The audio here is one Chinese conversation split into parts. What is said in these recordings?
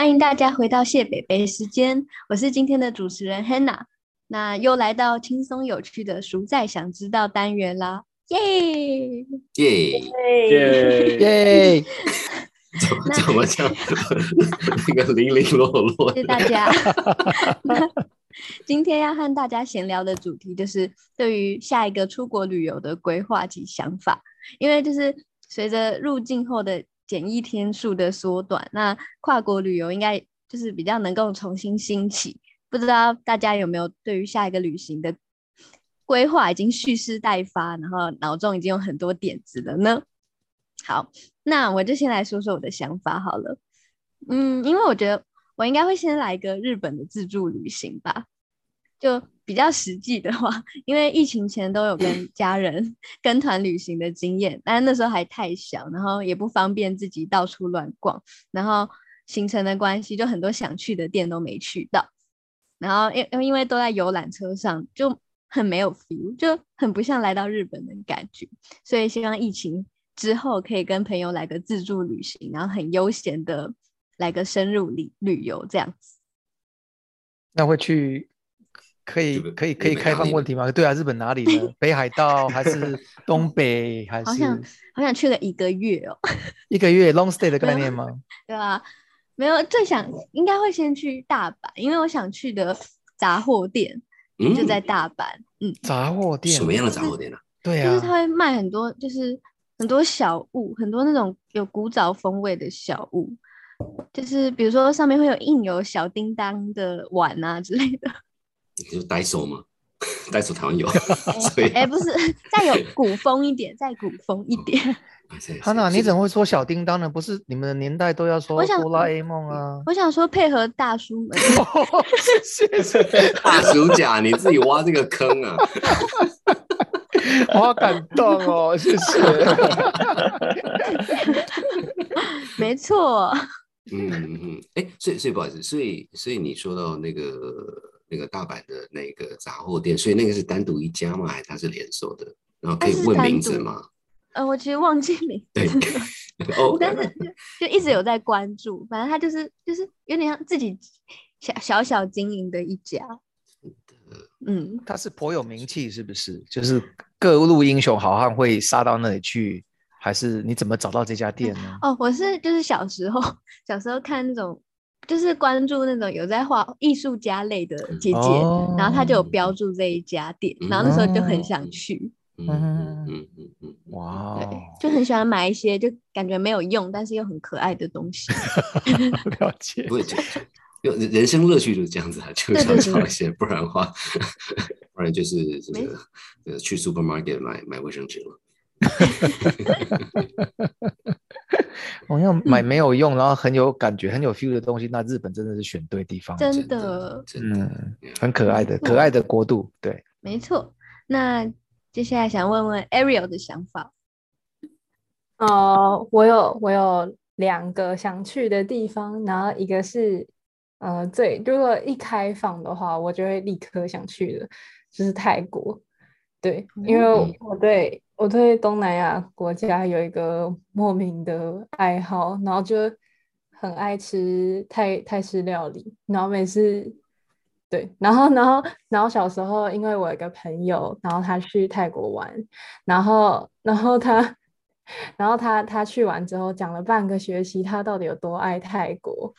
欢迎大家回到谢北北时间，我是今天的主持人 Hannah。那又来到轻松有趣的“熟在想知道”单元啦，耶耶耶耶！怎么怎么讲？那个零零落落。谢谢大家。今天要和大家闲聊的主题就是对于下一个出国旅游的规划及想法，因为就是随着入境后的检疫天数的缩短，那跨国旅游应该就是比较能够重新兴起。不知道大家有没有对于下一个旅行的规划已经蓄势待发，然后脑中已经有很多点子了呢？好，那我就先来说说我的想法好了。嗯，因为我觉得我应该会先来一个日本的自助旅行吧，就比较实际的话，因为疫情前都有跟 家人跟团旅行的经验，但是那时候还太小，然后也不方便自己到处乱逛，然后行程的关系，就很多想去的店都没去到。然后因因为都在游览车上，就很没有 feel，就很不像来到日本的感觉。所以希望疫情之后可以跟朋友来个自助旅行，然后很悠闲的来个深入旅旅游这样子。那会去可以可以可以开放问题吗？对啊，日本哪里呢？北海道还是 东北还是？好想好想去个一个月哦。一个月 long stay 的概念吗？对啊。没有，最想应该会先去大阪，因为我想去的杂货店就在大阪。嗯，杂货店什么样的杂货店呢？对啊，就是他会卖很多，就是很多小物，很多那种有古早风味的小物，就是比如说上面会有印有小叮当的碗啊之类的。你就呆手吗？呆手台湾有，所以哎，不是，再有古风一点，再古风一点。哈娜，你怎么会说小叮当呢？不是你们的年代都要说哆啦 A 梦啊？我想说配合大叔们。谢谢 大叔甲，你自己挖这个坑啊！我好感动哦，谢谢。没错。嗯嗯，哎，所以所以不好意思，所以所以你说到那个那个大阪的那个杂货店，所以那个是单独一家吗？还是它是连锁的？然后可以问名字吗？呃，我其实忘记名字，但是就一直有在关注。反正他就是就是有点像自己小小小经营的一家。嗯，他是颇有名气，是不是？就是各路英雄好汉会杀到那里去，还是你怎么找到这家店呢？哦，我是就是小时候小时候看那种，就是关注那种有在画艺术家类的姐姐，然后她就有标注这一家店，然后那时候就很想去。嗯嗯嗯嗯哇，对，就很喜欢买一些就感觉没有用，但是又很可爱的东西。了解，不会这样，人人生乐趣就是这样子啊，就想找一些，不然的话，不然就是这个呃去 supermarket 买买卫生纸了。我要买没有用，然后很有感觉、很有 feel 的东西，那日本真的是选对地方，真的，嗯，很可爱的可爱的国度，对，没错，那。接下来想问问 Ariel 的想法。哦，我有我有两个想去的地方，然后一个是呃最如果一开放的话，我就会立刻想去的，就是泰国。对，因为我对我对东南亚国家有一个莫名的爱好，然后就很爱吃泰泰式料理，然后每次。对，然后，然后，然后小时候，因为我有个朋友，然后他去泰国玩，然后，然后他，然后他，他去完之后讲了半个学期，他到底有多爱泰国，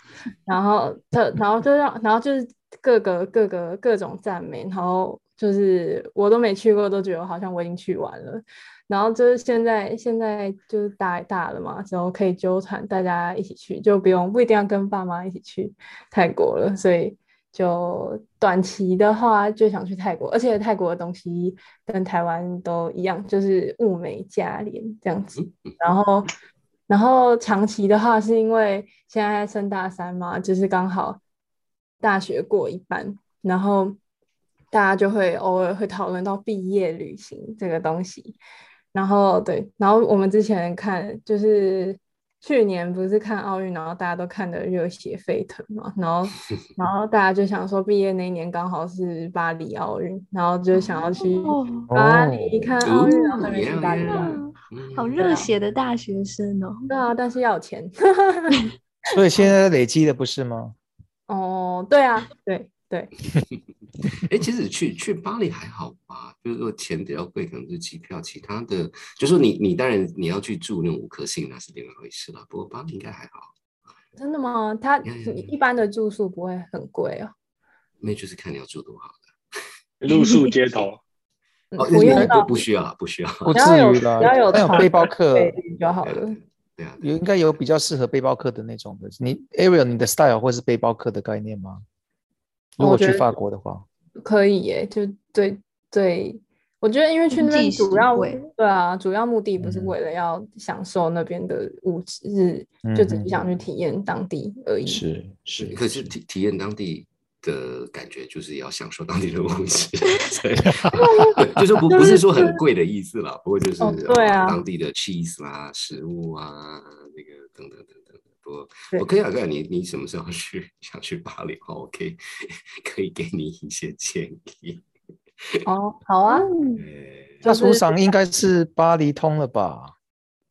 然后他，然后就让，然后就是各个各个各种赞美，然后就是我都没去过，都觉得好像我已经去完了，然后就是现在，现在就是大大了嘛，之后可以纠缠大家一起去，就不用不一定要跟爸妈一起去泰国了，所以。就短期的话，就想去泰国，而且泰国的东西跟台湾都一样，就是物美价廉这样子。然后，然后长期的话，是因为现在升大三嘛，就是刚好大学过一半，然后大家就会偶尔会讨论到毕业旅行这个东西。然后对，然后我们之前看就是。去年不是看奥运，然后大家都看得热血沸腾嘛，然后，然后大家就想说，毕业那一年刚好是巴黎奥运，然后就想要去巴黎看奥运，然后没去巴黎，好热血的大学生哦。对啊，但是要钱。所以现在 累积的不是吗？哦，对啊，对对。哎，其实去去巴黎还好吧，就是说钱比较贵，可能是机票，其他的，就说你你当然你要去住那种五颗星，那是另外一回事了。不过巴黎应该还好。真的吗？它一般的住宿不会很贵哦。那就是看你要住多好的，露宿街头。哦，不用不不需要，不需要，不至于的。只要有背包客就好了。对啊，有应该有比较适合背包客的那种的。你 Ariel，你的 style 会是背包客的概念吗？如果去法国的话，可以耶。就对对，我觉得因为去那边主要对啊，主要目的不是为了要享受那边的物质，就只是想去体验当地而已。是是，可是体体验当地。的感觉就是要享受当地的物质，对，就是不 不是说很贵的意思啦，不过就是对啊，当地的 cheese 啊，食物啊，那个等等等等。我可以啊，你你什么时候去想去巴黎的话，我可以可以给你一些建议。哦，好啊，那书上应该是巴黎通了吧？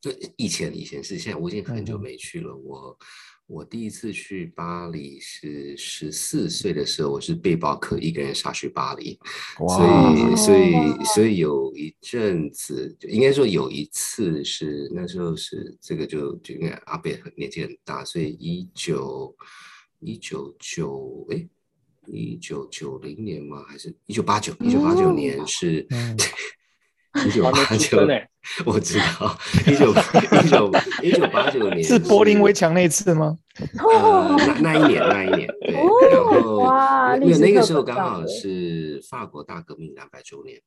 就以前以前是，现在我已经很久没去了，我。我第一次去巴黎是十四岁的时候，我是背包客，一个人杀去巴黎，所以所以所以有一阵子，应该说有一次是那时候是这个就就因为阿贝很年纪很大，所以一九一九九哎一九九零年吗？还是一九八九？一九八九年是。一九八九，我知道，一九一九一九八九年是柏林围墙那次吗？呃，那那一年，那一年，对，然后因为那个时候刚好是法国大革命两百周年。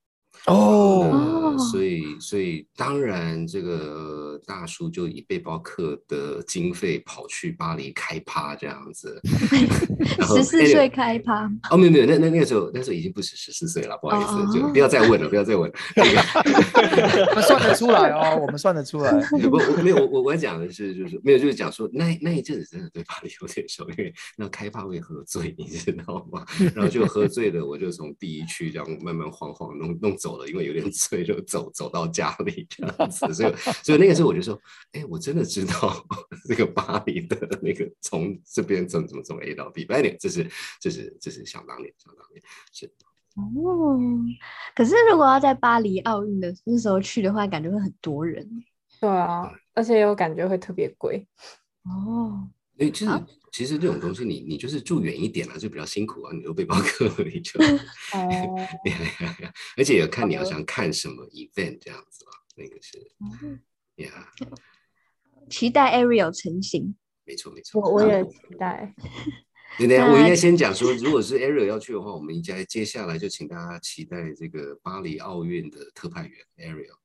哦，所以所以当然，这个大叔就以背包客的经费跑去巴黎开趴这样子。十四岁开趴？哦，没有没有，那那那个时候那时候已经不是十四岁了，不好意思，就不要再问了，不要再问。我 们算得出来哦，我们算得出来。不，我没有，我我我讲的是就是没有，就是讲说那那一阵子真的对巴黎有点熟，因为那开趴会喝醉，你知道吗？然后就喝醉了，我就从第一区这样慢慢晃晃弄弄走。了，因为有点 醉，就走走到家里这样子，所以所以那个时候我就说，哎，我真的知道这个巴黎的那个从这边怎么怎么从 A 到 B，不这是这是这是想当年想当年是哦。可是如果要在巴黎奥运的那时候去的话，感觉会很多人。对啊，而且又感觉会特别贵哦。哎，其实其实这种东西，你你就是住远一点了，就比较辛苦啊。你都背包客，你就哦，而且也看你要想看什么 event 这样子吧。那个是，呀，期待 Ariel 成型。没错没错，我我也期待。对 对，我应该先讲说，如果是 Ariel 要去的话，我们应该接下来就请大家期待这个巴黎奥运的特派员 Ariel。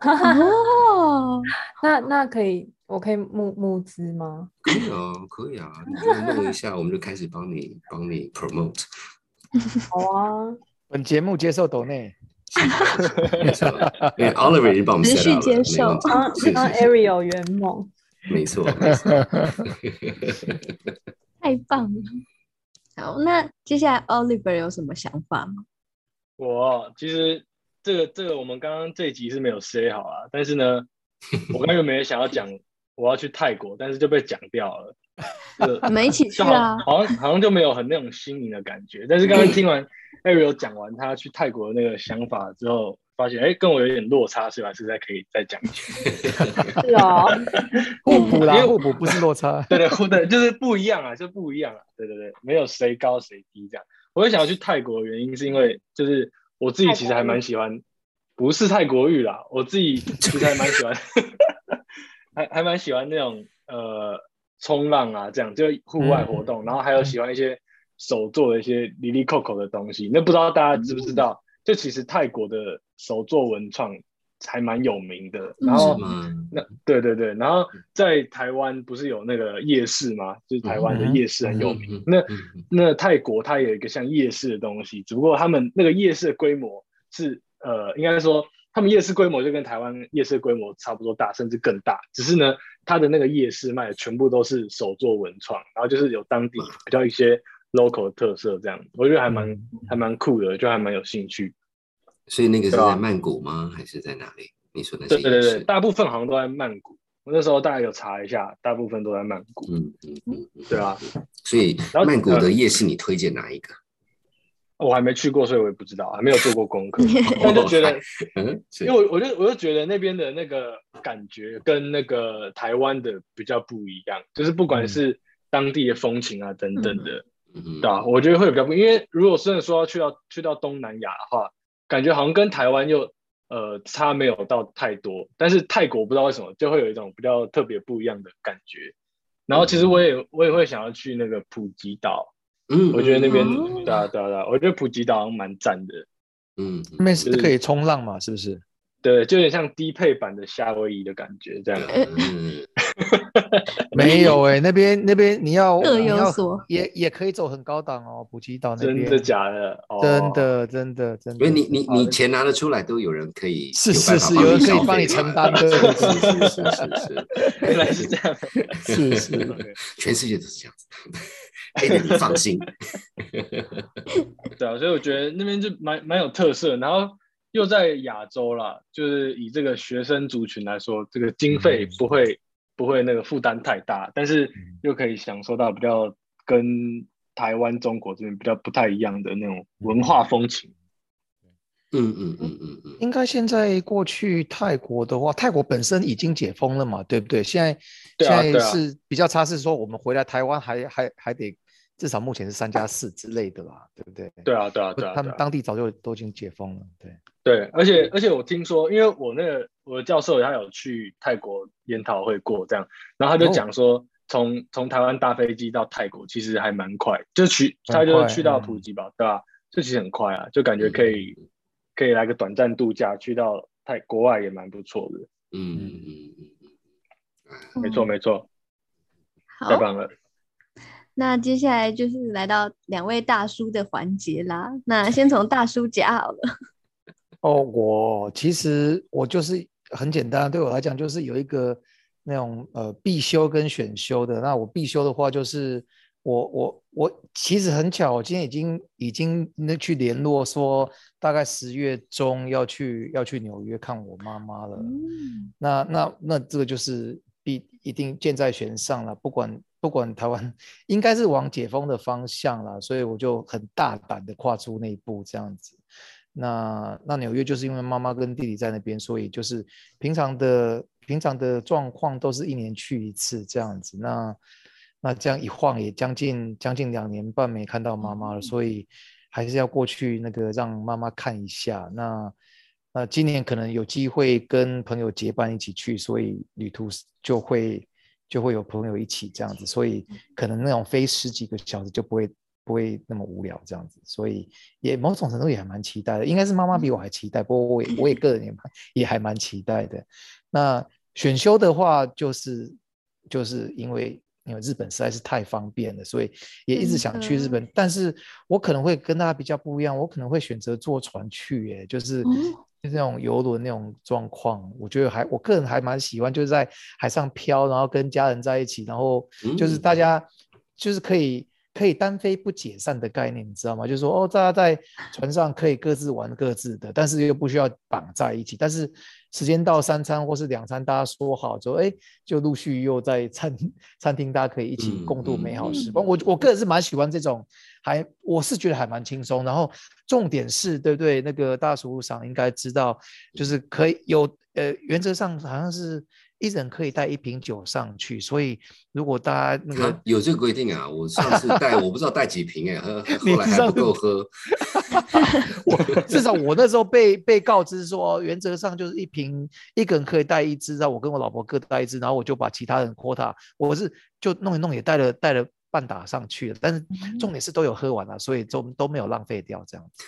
哦，那那可以。我可以募募资吗？可以啊，可以啊，你就弄一下，我们就开始帮你帮你 promote。好啊，本节目接受抖内。对，Oliver 已经帮我们持续接受，帮帮 Ariel 圆梦。没错，太棒了。好，那接下来 Oliver 有什么想法吗？我其实这个这个我们刚刚这一集是没有 say 好啊，但是呢，我刚又没想要讲。我要去泰国，但是就被讲掉了。我们一起去啊！好像好像就没有很那种新颖的感觉。但是刚刚听完 Ariel 讲完他去泰国的那个想法之后，发现哎，跟我有点落差，是吧？是在可以再讲一句。是啊，互补啦，因为互补不是落差。对对，互对，就是不一样啊，就不一样啊。对对对，没有谁高谁低这样。我会想要去泰国的原因，是因为就是我自己其实还蛮喜欢，不是泰国浴啦，我自己其实还蛮喜欢。还还蛮喜欢那种呃冲浪啊，这样就户外活动，然后还有喜欢一些手做的一些里里扣扣的东西。那不知道大家知不知道？就其实泰国的手作文创还蛮有名的。然后那对对对，然后在台湾不是有那个夜市吗？就是台湾的夜市很有名。那那泰国它有一个像夜市的东西，只不过他们那个夜市的规模是呃，应该说。他们夜市规模就跟台湾夜市规模差不多大，甚至更大。只是呢，它的那个夜市卖的全部都是手作文创，然后就是有当地比较一些 local 的特色，这样我觉得还蛮还蛮酷的，就还蛮有兴趣。所以那个是在曼谷吗？还是在哪里？你说的？对对对，大部分好像都在曼谷。我那时候大概有查一下，大部分都在曼谷。嗯嗯嗯，对啊。所以曼谷的夜市你推荐哪一个？我还没去过，所以我也不知道，还没有做过功课。但就觉得，因为我我就我就觉得那边的那个感觉跟那个台湾的比较不一样，就是不管是当地的风情啊等等的，对吧？我觉得会比较不，因为如果真的说要去到去到东南亚的话，感觉好像跟台湾又呃差没有到太多，但是泰国不知道为什么就会有一种比较特别不一样的感觉。然后其实我也我也会想要去那个普吉岛。嗯，我觉得那边对啊对啊对啊，我觉得普吉岛蛮赞的。嗯，那边是可以冲浪嘛？是不是？对，就有点像低配版的夏威夷的感觉，这样。嗯，没有 哎，那边那边你要各有所，也也可以走很高档哦，普吉岛那边。真的假的？真的真的真的。因为你你你钱拿得出来，都有人可以是是是，有人可以帮你承担的。是是是是是，原来是这样。是是，全世界都是这样子。黑的你放心。对啊，所以我觉得那边就蛮蛮有特色，然后又在亚洲啦，就是以这个学生族群来说，这个经费不会不会那个负担太大，但是又可以享受到比较跟台湾、中国这边比较不太一样的那种文化风情。嗯嗯嗯嗯嗯，应该现在过去泰国的话，泰国本身已经解封了嘛，对不对？现在现在是比较差，是说我们回来台湾还还还得至少目前是三加四之类的啦，对不对？对啊对啊对啊，他们当地早就都已经解封了，对对，而且而且我听说，因为我那个我的教授他有去泰国研讨会过，这样，然后他就讲说，从从台湾搭飞机到泰国其实还蛮快，就去他就去到普吉吧，对吧？这其实很快啊，就感觉可以。可以来个短暂度假，去到泰国外也蛮不错的。嗯嗯嗯嗯，没错没错，太棒了。那接下来就是来到两位大叔的环节啦。那先从大叔讲好了。哦，我其实我就是很简单，对我来讲就是有一个那种呃必修跟选修的。那我必修的话就是。我我我其实很巧，我今天已经已经那去联络说，大概十月中要去要去纽约看我妈妈了。嗯那那那这个就是必一定箭在弦上了，不管不管台湾应该是往解封的方向了，所以我就很大胆的跨出那一步这样子。那那纽约就是因为妈妈跟弟弟在那边，所以就是平常的平常的状况都是一年去一次这样子。那那这样一晃也将近将近两年半没看到妈妈了，所以还是要过去那个让妈妈看一下。那那今年可能有机会跟朋友结伴一起去，所以旅途就会就会有朋友一起这样子，所以可能那种飞十几个小时就不会不会那么无聊这样子，所以也某种程度也还蛮期待的。应该是妈妈比我还期待，不过我也我也个人也也还蛮期待的。那选修的话，就是就是因为。因为日本实在是太方便了，所以也一直想去日本。但是我可能会跟大家比较不一样，我可能会选择坐船去，哎，就是就那种游轮那种状况。我觉得还我个人还蛮喜欢，就是在海上漂，然后跟家人在一起，然后就是大家就是可以可以单飞不解散的概念，你知道吗？就是说哦，大家在船上可以各自玩各自的，但是又不需要绑在一起，但是。时间到三餐或是两餐，大家说好之后，哎，就陆续又在餐 餐厅，大家可以一起共度美好时光。我我个人是蛮喜欢这种，还我是觉得还蛮轻松。然后重点是，对不对？那个大叔上应该知道，就是可以有呃，原则上好像是。一人可以带一瓶酒上去，所以如果大家那个有这个规定啊，我上次带 我不知道带几瓶哎，喝后来还不够喝。我至少我那时候被被告知说，原则上就是一瓶一个人可以带一支，然后我跟我老婆各带一支，然后我就把其他人 quota，我是就弄一弄也带了带了半打上去了，但是重点是都有喝完了，所以都都没有浪费掉这样子。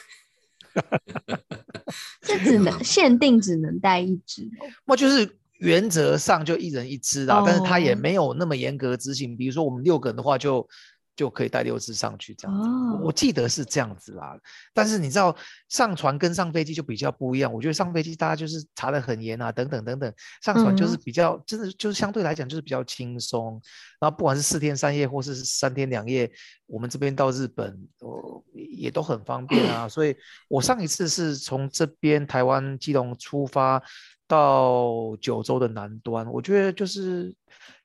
这只能限定只能带一支，那就是。原则上就一人一只啦，但是他也没有那么严格执行。比如说我们六个人的话，就就可以带六只上去这样子。我记得是这样子啦。但是你知道上船跟上飞机就比较不一样。我觉得上飞机大家就是查的很严啊，等等等等。上船就是比较真的就是相对来讲就是比较轻松。然后不管是四天三夜或是三天两夜，我们这边到日本哦也都很方便啊。所以我上一次是从这边台湾基隆出发。到九州的南端，我觉得就是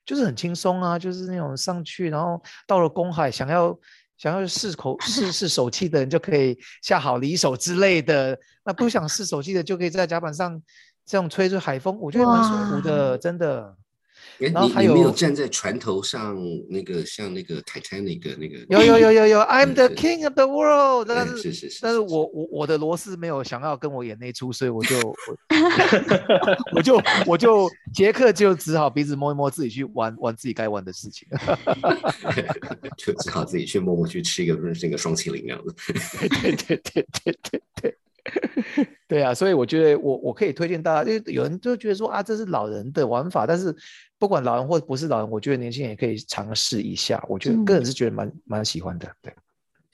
就是很轻松啊，就是那种上去，然后到了公海，想要想要试口试 试手气的人就可以下好离手之类的，那不想试手气的就可以在甲板上这样吹吹海风，我觉得蛮舒服的，真的。哎，然后还你你没有有站在船头上，那个像那个 Titanic 那个有有有有有，I'm 嗯 the king of the world，但哎是是是是但是是我我我的罗斯没有想要跟我演那出，所以我就我 我就我就杰克就只好鼻子摸一摸，自己去玩玩自己该玩的事情。就只好自己去默默去吃一个那个双麒麟那样子。对对对对对对 对。啊，所以我觉得我我可以推荐大家，因为有人就觉得说啊，这是老人的玩法，但是不管老人或不是老人，我觉得年轻人也可以尝试一下。我觉得个人是觉得蛮蛮喜欢的，对。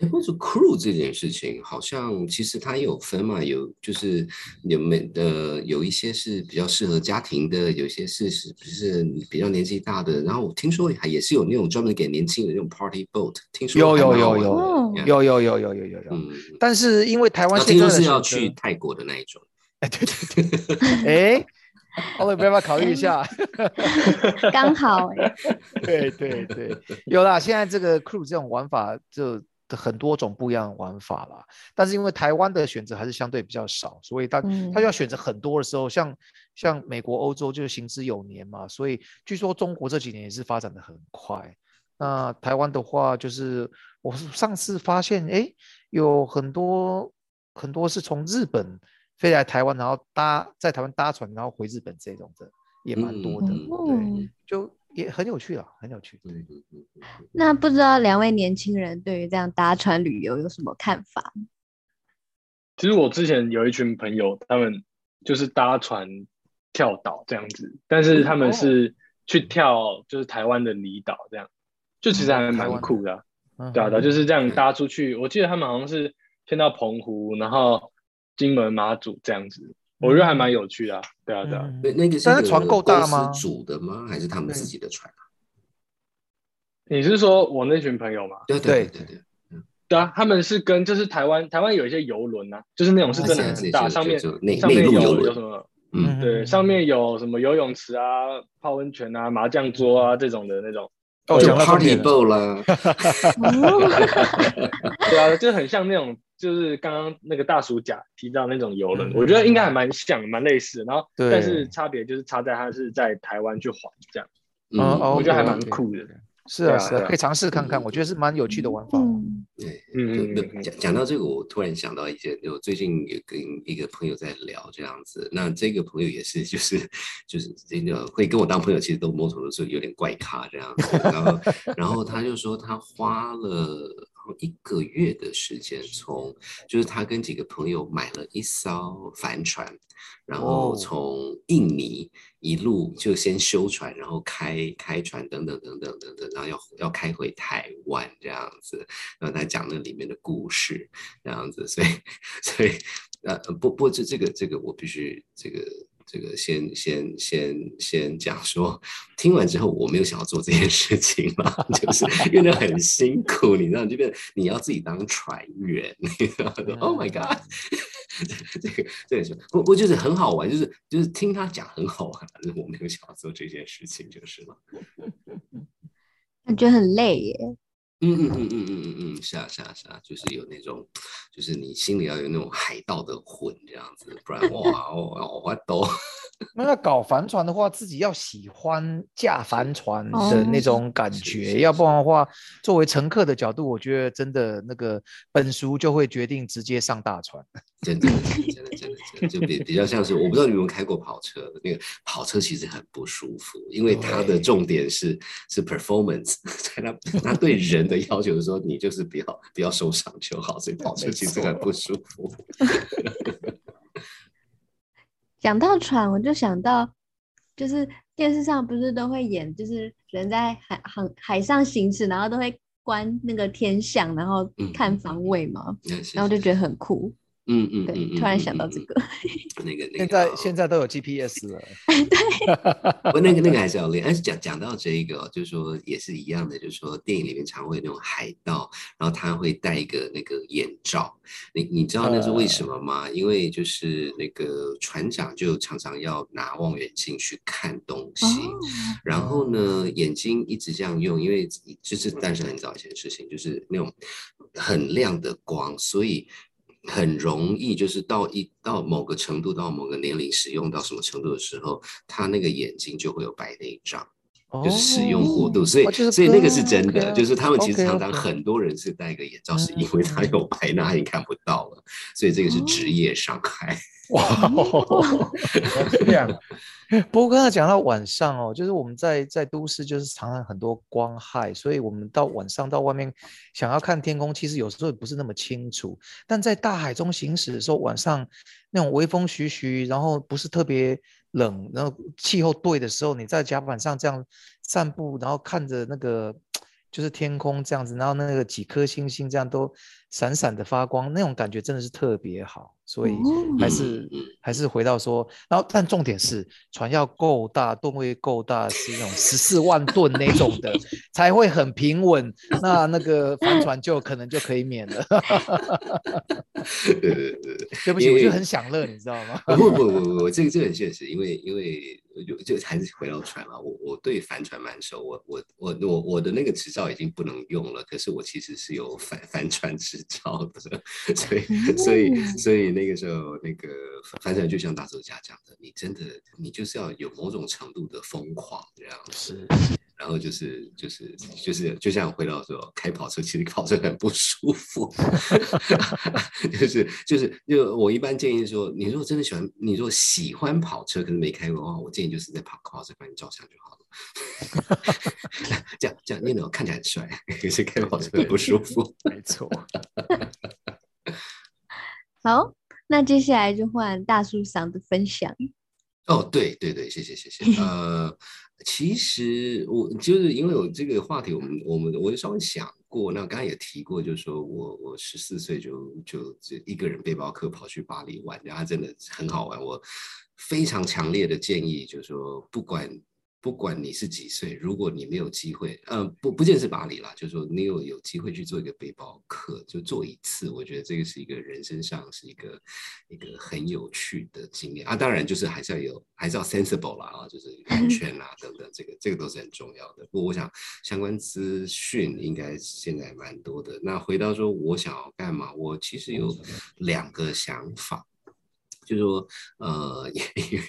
哎，或者 crew 这件事情，好像其实它也有分嘛，有就是有没呃有一些是比较适合家庭的，有一些是是是比较年纪大的。然后我听说还也是有那种专门给年轻人那种 party boat，听说有有有有有有有有有有有，嗯，但是因为台湾现在的是要，去泰国的那一种。哎，对对对，哎，好了，不要不要考虑一下？刚好哎、对对对，有啦，现在这个 crew 这种玩法就很多种不一样的玩法啦。但是因为台湾的选择还是相对比较少，所以他嗯他要选择很多的时候，像像美国、欧洲就是行之有年嘛，所以据说中国这几年也是发展的很快。那台湾的话，就是我上次发现，哎，有很多很多是从日本飞来台湾，然后搭在台湾搭船，然后回日本这种的也蛮多的，对，就也很有趣啦，很有趣。嗯嗯嗯嗯嗯那不知道两位年轻人对于这样搭船旅游有什么看法？其实我之前有一群朋友，他们就是搭船跳岛这样子，但是他们是去跳就是台湾的离岛这样，就其实还蛮酷的啊、嗯对啊，就是这样搭出去。我记得他们好像是先到澎湖，然后金门、马祖这样子，我觉得还蛮有趣的、啊。对啊，对啊。嗯那那个是个但是船够大吗煮的吗？还是他们自己的船啊？你是说我那群朋友吗？对对对对对，对啊，他们是跟就是台湾台湾有一些游轮啊，就是那种是真的很大，是上面上面有有什么嗯，对，上面有什么游泳池啊、泡温泉啊、麻将桌啊这种的那种。哦，party boat 啦，对啊，就很像那种，就是刚刚那个大叔甲提到那种游轮，嗯我觉得应该还蛮像、蛮类似的。然后，对。但是差别就是差在它是在台湾去环这样，嗯哦我觉得还蛮酷的。是啊，是啊可以尝试看看，我觉得是蛮有趣的玩法。嗯，对，嗯讲讲到这个，我突然想到一件，我最近有跟一个朋友在聊这样子，那这个朋友也是，就是就是这个会跟我当朋友，其实都某种程度有点怪咖这样子，然后然后他就说他花了一个月的时间从，就是他跟几个朋友买了一艘帆船，然后哦从印尼一路就先修船，然后开开船等等等等等等，然后要要开回台湾这样子，然后他讲那里面的故事这样子，所以所以呃不不这这个这个我必须这个。这个先先先先讲说，听完之后我没有想要做这件事情了，就是因为那很辛苦，你知道，这边你要自己当船员，你知道吗？Oh my god！这个这个是不不就是很好玩，就是就是听他讲很好玩，但是我没有想要做这件事情就是了。感觉很累耶。嗯嗯嗯嗯嗯嗯嗯，是啊是啊是啊，就是有那种，就是你心里要有那种海盗的魂这样子，不然哇哦我都 那要搞帆船的话，自己要喜欢驾帆船哦的那种感觉，是要不然的。话，作为乘客的角度，我觉得真的那个本书就会决定直接上大船。真的真的真的真的真的就比比较像是我不知道你们有没有开过跑车，那个跑车其实很不舒服，因为它的重点是是 performance，所以它它对人的要求是说你就是不要不要受伤就好，所以跑车没其实很不舒服。讲到船，我就想到，就是电视上不是都会演，就是人在海航海上行驶，然后都会观那个天象，然后嗯看方位嘛，嗯然后就觉得很酷。嗯嗯，对，嗯突然想到这，个，嗯那个那个现在哦现在都有 GPS 了，对不，那个 那个还是要练。但是讲讲到这一个哦，就是说也是一样的，就是说电影里面常会有那种海盗，然后他会戴一个那个眼罩。你你知道那是为什么吗？因为就是那个船长就常常要拿望远镜去看东西，哦然后呢眼睛一直这样用，因为就是但是很早以前的事情，就是那种很亮的光，所以。很容易就是到一到某个程度，到某个年龄使用到什么程度的时候，他那个眼睛就会有白内障，就是使用过度，所以、哦所以那个是真的就是他们其实常常很多人是戴个眼罩，是因为他有白，那他已经看不到了，所以这个是职业伤害。哇，是这样，不过刚才讲到晚上哦，就是我们在在都市，就是常常很多光害，所以我们到晚上到外面想要看天空，其实有时候也不是那么清楚。但在大海中行驶的时候，晚上那种微风徐徐，然后不是特别冷，然后气候对的时候，你在甲板上这样散步，然后看着那个就是天空这样子，然后那个几颗星星这样都闪闪的发光，那种感觉真的是特别好。所以还是、还是回到说，然后但重点是船要够大，吨位够大，是那种十四万吨那种的，才会很平稳。那那个帆船就可能就可以免了。对对对对。对不起，我就很享乐，你知道吗？不不不不，这个这个很现实，因为因为就就还是回到船了，我我对帆船蛮熟，我我我我我的那个执照已经不能用了，可是我其实是有帆帆船执照的，所以所以所以那个时候那个帆船就像大作家讲的，你真的你就是要有某种程度的疯狂这样子。是，然后就是就是就是，就像回到说开跑车，其实跑车很不舒服，就是就是就我一般建议说，你如果真的喜欢，你如果喜欢跑车，可是没开过的话，我建议就是在跑跑车帮你照相就好了。这 样这样，你能看起来很帅，可是开跑车很不舒服。没错。好，那接下来就换大叔桑的分享。哦，对对对，谢谢谢谢。呃，其实我就是因为有这个话题，我们我们我就稍微想过，那刚才也提过，就是说我我十四岁就就这一个人背包客跑去巴黎玩，然后真的很好玩。我非常强烈的建议，就是说不管。不管你是几岁，如果你没有机会，呃，不不见是巴黎啦，就是说你有有机会去做一个背包客，就做一次，我觉得这个是一个人生上是一个一个很有趣的经验啊。当然就是还是要有，还是要 sensible 啦啊，就是 安全啦等等，这个这个都是很重要的。不过我想相关资讯应该现在蛮多的。那回到说我想要干嘛，我其实有两个想法。就是说，呃，也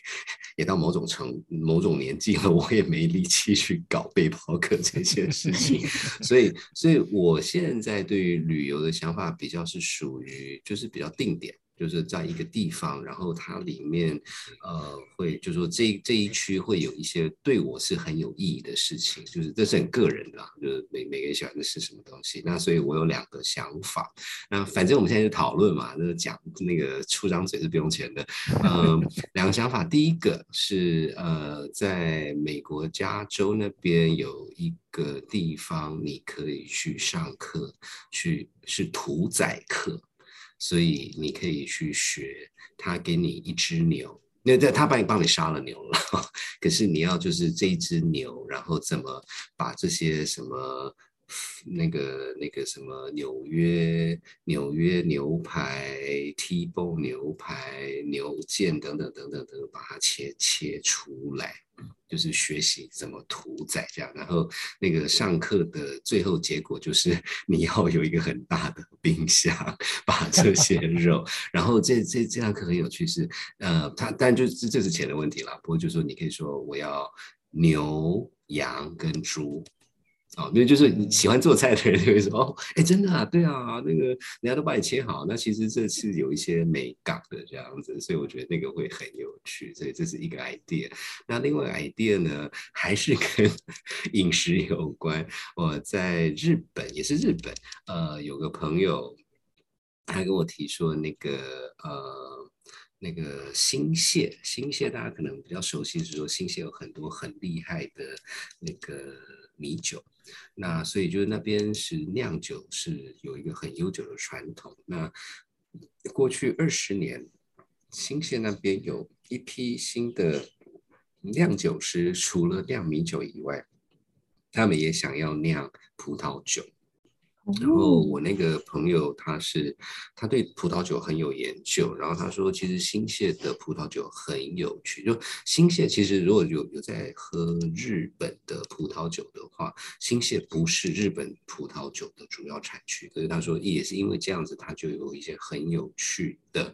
也到某种程某种年纪了，我也没力气去搞背包客这些事情，所以，所以我现在对于旅游的想法比较是属于就是比较定点。就是在一个地方，然后它里面，呃，会就说这这一区会有一些对我是很有意义的事情，就是这是很个人的，就是每每个人喜欢的是什么东西。那所以我有两个想法，那反正我们现在就讨论嘛，就是讲那个出张嘴是不用钱的。嗯，两个想法，第一个是呃，在美国加州那边有一个地方你可以去上课，去是屠宰课。所以你可以去学，他给你一只牛，那在他帮你帮你杀了牛了，可是你要就是这一只牛，然后怎么把这些什么那个那个什么纽约纽约牛排、T b o 牛排、牛腱等等等等等，把它切切出来。就是学习怎么屠宰这样，然后那个上课的最后结果就是你要有一个很大的冰箱，把这些肉，然后这这这堂课很有趣是，呃，它但就是这是钱的问题啦，不过就是说你可以说我要牛、羊跟猪。哦，因为就是你喜欢做菜的人就会说，哦，哎，真的啊，对啊，那个人家都帮你切好，那其实这是有一些美感的这样子，所以我觉得那个会很有趣，所以这是一个 idea。那另外 idea 呢，还是跟 饮食有关。我在日本，也是日本，呃，有个朋友，他跟我提说，那个呃。那个新泻，新泻大家可能比较熟悉，是说新泻有很多很厉害的那个米酒，那所以就是那边是酿酒是有一个很悠久的传统。那过去二十年，新泻那边有一批新的酿酒师，除了酿米酒以外，他们也想要酿葡萄酒。然后我那个朋友他是他对葡萄酒很有研究，然后他说其实新泻的葡萄酒很有趣。就新泻其实如果有有在喝日本的葡萄酒的话，新泻不是日本葡萄酒的主要产区。可是他说也是因为这样子，他就有一些很有趣的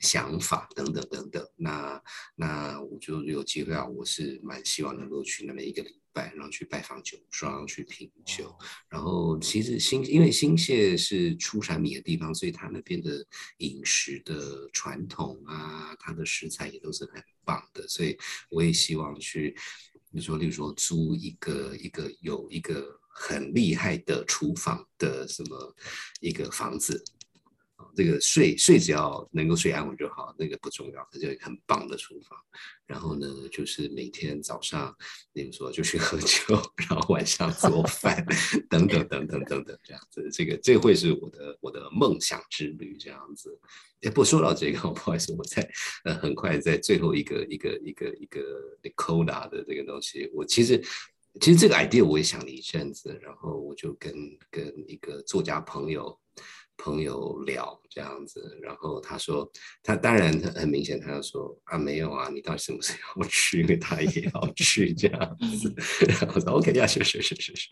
想法等等等等。那那我就有机会啊，我是蛮希望能够去那么一个。拜，然后去拜访酒庄，去品酒。然后其实新，因为新泻是出产米的地方，所以它那边的饮食的传统啊，它的食材也都是很棒的。所以我也希望去，你说，例如说租一个一个有一个很厉害的厨房的什么一个房子。这个睡睡只要能够睡安稳就好，那个不重要，它就很棒的厨房。然后呢，就是每天早上，你们说就去喝酒，然后晚上做饭，等等等等等等，这样子。这个这会是我的我的梦想之旅，这样子。哎，不说到这个，不好意思，我在呃很快在最后一个一个一个一个 Nicola 的这个东西，我其实其实这个 idea 我也想了一阵子，然后我就跟跟一个作家朋友。朋友聊这样子，然后他说，他当然他很明显，他就说啊，没有啊，你到底什么时候要去？因为他也要去这样子。然后说 OK 呀，是是是是是。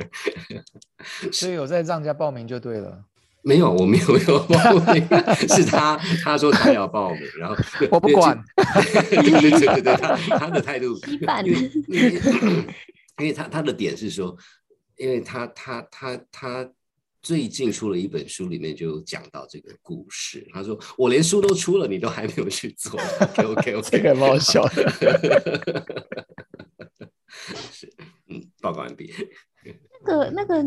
所以有在让人家报名就对了。没有，我没有要报名，是他他说他要报名，然后 我不管。对对对对，他他的态度，因为因为他他的点是说，因为他他他他。最近出了一本书，里面就讲到这个故事。他说：“我连书都出了，你都还没有去做。”OK OK OK，这个蛮好笑的。是，嗯，报告完毕。那个那个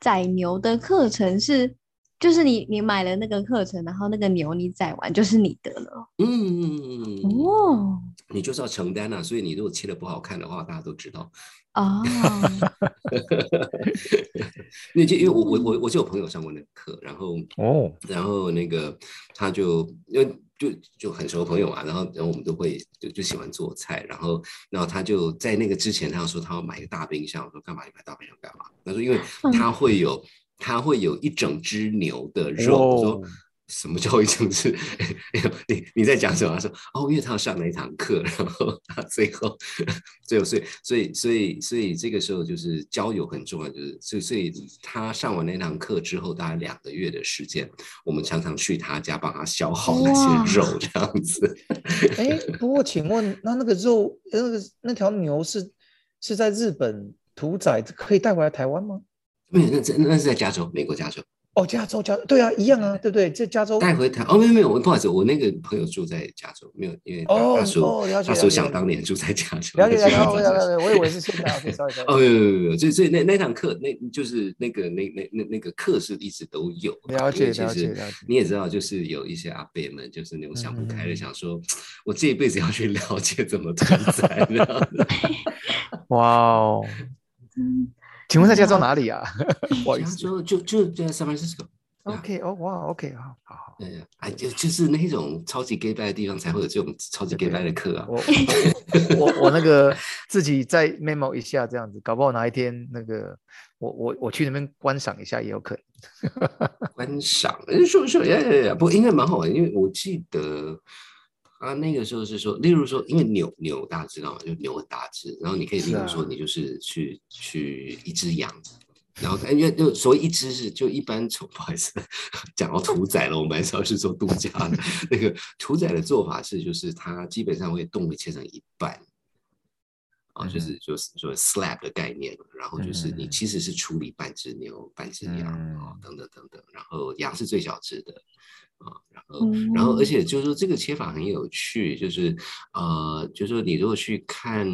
宰牛的课程是，就是你你买了那个课程，然后那个牛你宰完就是你的了。嗯哦，你就是要承担啊。所以你如果切的不好看的话，大家都知道。哦，那就因为我我我我就有朋友上过那个课，然后哦，然后那个他就因为就就很熟朋友嘛，然后然后我们都会就就喜欢做菜，然后然后他就在那个之前，他要说他要买一个大冰箱，我说干嘛你买大冰箱干嘛？他说因为他会有他会有一整只牛的肉，我说。什么叫一种是？你你在讲什么？他说哦，因为他要上了一堂课，然后他最后最后 所以所以所以所以这个时候就是交友很重要，就是所以所以他上完那堂课之后，大概两个月的时间，我们常常去他家帮他消耗那些肉，这样子。哎，不过请问，那那个肉，那个那条牛是是在日本屠宰，可以带回来台湾吗？没有，那在那是在加州，美国加州。哦，加州加对啊，一样啊，对不对？这加州。带回台哦，没有没有，我不好意思，我那个朋友住在加州，没有，因为他说他说想当年住在加州，了解了解了解，我以为 是现在哦，没有没有没有，所以所以那那堂课那就是那个那那那那个课是一直都有，了解了解了解，你也知道，就是有一些阿伯们，就是那种想不开的，想说我这一辈子要去了解怎么存在，哇哦，嗯。请问在家州哪里啊？我意思就就在 San Francisco。OK，哦，哇，OK，好好好。对呀，哎，就就是那种超级 gay 拜的地方才会有这种超级 gay 拜的课啊。我 我我那个 自己再 memo 一下这样子，搞不好哪一天那个我我我去那边观赏一下也有可能。观赏？说说呀呀呀，不应该蛮好玩，因为我记得。啊，那个时候是说，例如说，因为牛牛大家知道吗？就牛很大只，然后你可以，例如说，你就是去去一只羊，然后因为就所谓一只是就一般从 不好意思讲到屠宰了，我们还是做度假的那个屠宰的做法是，就是它基本上会动物切成一半，啊，就是就是说 slab 的概念，然后就是你其实是处理半只牛、半只羊啊，等等等等，然后羊是最小只的。啊，然后，然后，而且就是说，这个切法很有趣，就是，呃，就是说，你如果去看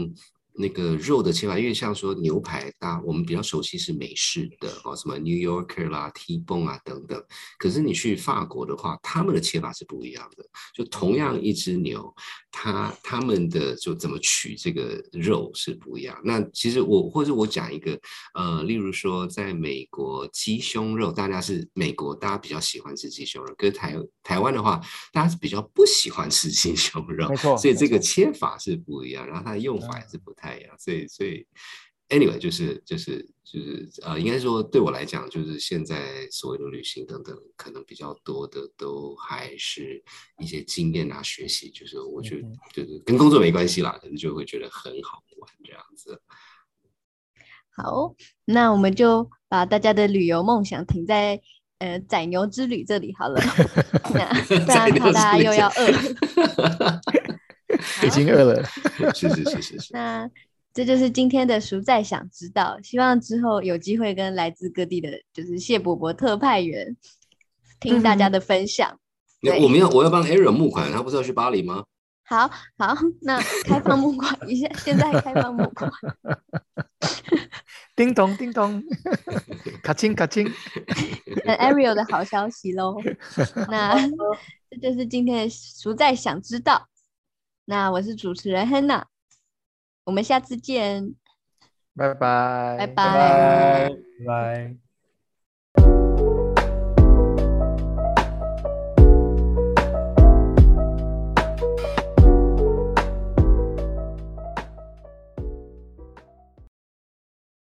那个肉的切法，因为像说牛排，大我们比较熟悉是美式的哦，什么 New Yorker 啦、T-bone 啊等等。可是你去法国的话，他们的切法是不一样的。就同样一只牛，他他们的就怎么取这个肉是不一样。那其实我或者我讲一个，呃，例如说在美国鸡胸肉，大家是美国大家比较喜欢吃鸡胸肉，跟台台湾的话，大家是比较不喜欢吃鸡胸肉，没错所以这个切法是不一样，然后它的用法也是不太一样，所以所以 anyway 就是就是就是呃，应该说对我来讲，就是现在所谓的旅行等等，可能比较多的都还是一些经验啊、学习，就是我觉得嗯就是跟工作没关系啦，可能就会觉得很好玩这样子。好，那我们就把大家的旅游梦想停在呃宰牛之旅这里好了，那不然怕大家又要饿了。已经饿了。是是是是是，那这就是今天的熟在想知道，希望之后有机会跟来自各地的，就是谢伯伯特派员听大家的分享。我们要我要帮 Ariel 募款，他不是要去巴黎吗？好好，那开放募款一下，现在开放募款。叮咚叮咚，卡清卡清。那 Ariel 的好消息喽。那这就是今天的熟在想知道。那我是主持人 Hanna，我们下次见，拜拜，拜拜拜。拜。